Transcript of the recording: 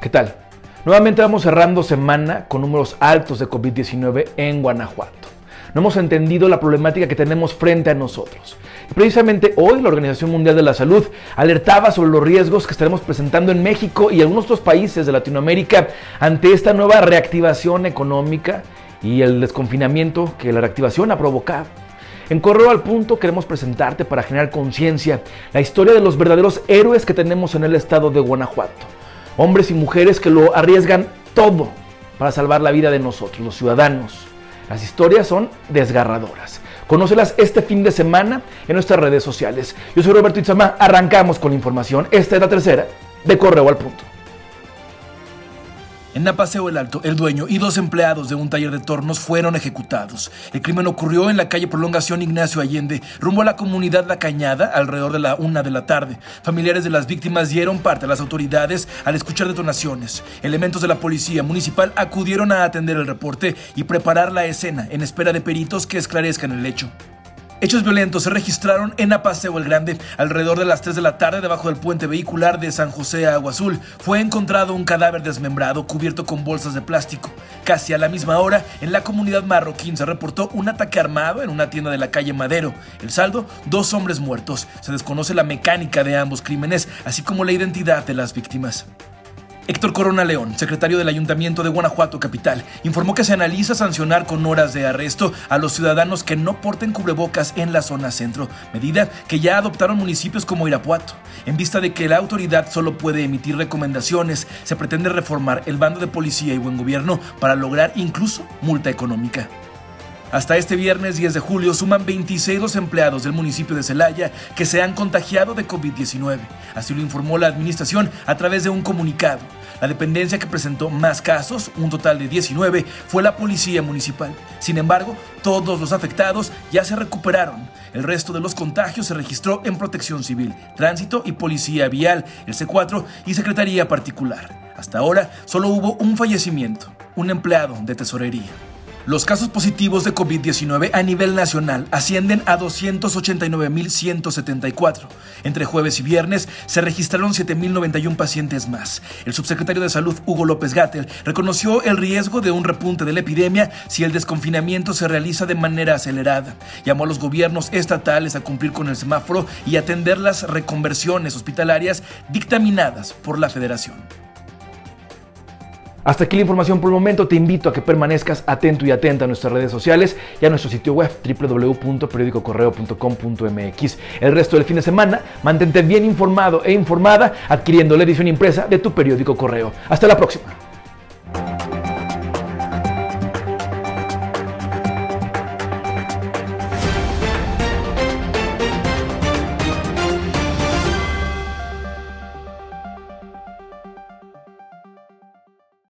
¿Qué tal? Nuevamente vamos cerrando semana con números altos de COVID-19 en Guanajuato. No hemos entendido la problemática que tenemos frente a nosotros. Y precisamente hoy la Organización Mundial de la Salud alertaba sobre los riesgos que estaremos presentando en México y algunos otros países de Latinoamérica ante esta nueva reactivación económica y el desconfinamiento que la reactivación ha provocado. En Correo al Punto queremos presentarte para generar conciencia la historia de los verdaderos héroes que tenemos en el estado de Guanajuato hombres y mujeres que lo arriesgan todo para salvar la vida de nosotros, los ciudadanos. Las historias son desgarradoras. Conócelas este fin de semana en nuestras redes sociales. Yo soy Roberto Itzamá, arrancamos con la información. Esta es la tercera de Correo al Punto. En Napaseo el Alto, el dueño y dos empleados de un taller de tornos fueron ejecutados. El crimen ocurrió en la calle Prolongación Ignacio Allende, rumbo a la comunidad La Cañada, alrededor de la una de la tarde. Familiares de las víctimas dieron parte a las autoridades al escuchar detonaciones. Elementos de la policía municipal acudieron a atender el reporte y preparar la escena en espera de peritos que esclarezcan el hecho. Hechos violentos se registraron en Apaseo el Grande. Alrededor de las 3 de la tarde, debajo del puente vehicular de San José a Agua Azul, fue encontrado un cadáver desmembrado cubierto con bolsas de plástico. Casi a la misma hora, en la comunidad marroquín se reportó un ataque armado en una tienda de la calle Madero. El saldo, dos hombres muertos. Se desconoce la mecánica de ambos crímenes, así como la identidad de las víctimas. Héctor Corona León, secretario del Ayuntamiento de Guanajuato Capital, informó que se analiza sancionar con horas de arresto a los ciudadanos que no porten cubrebocas en la zona centro, medida que ya adoptaron municipios como Irapuato. En vista de que la autoridad solo puede emitir recomendaciones, se pretende reformar el bando de policía y buen gobierno para lograr incluso multa económica. Hasta este viernes 10 de julio suman 26 los empleados del municipio de Celaya que se han contagiado de COVID-19. Así lo informó la administración a través de un comunicado. La dependencia que presentó más casos, un total de 19, fue la policía municipal. Sin embargo, todos los afectados ya se recuperaron. El resto de los contagios se registró en Protección Civil, Tránsito y Policía Vial, el C4 y Secretaría Particular. Hasta ahora solo hubo un fallecimiento, un empleado de tesorería. Los casos positivos de COVID-19 a nivel nacional ascienden a 289.174. Entre jueves y viernes se registraron 7.091 pacientes más. El subsecretario de Salud, Hugo López Gattel, reconoció el riesgo de un repunte de la epidemia si el desconfinamiento se realiza de manera acelerada. Llamó a los gobiernos estatales a cumplir con el semáforo y atender las reconversiones hospitalarias dictaminadas por la federación. Hasta aquí la información por el momento. Te invito a que permanezcas atento y atenta a nuestras redes sociales y a nuestro sitio web www.periodicocorreo.com.mx. El resto del fin de semana, mantente bien informado e informada adquiriendo la edición impresa de tu periódico correo. Hasta la próxima.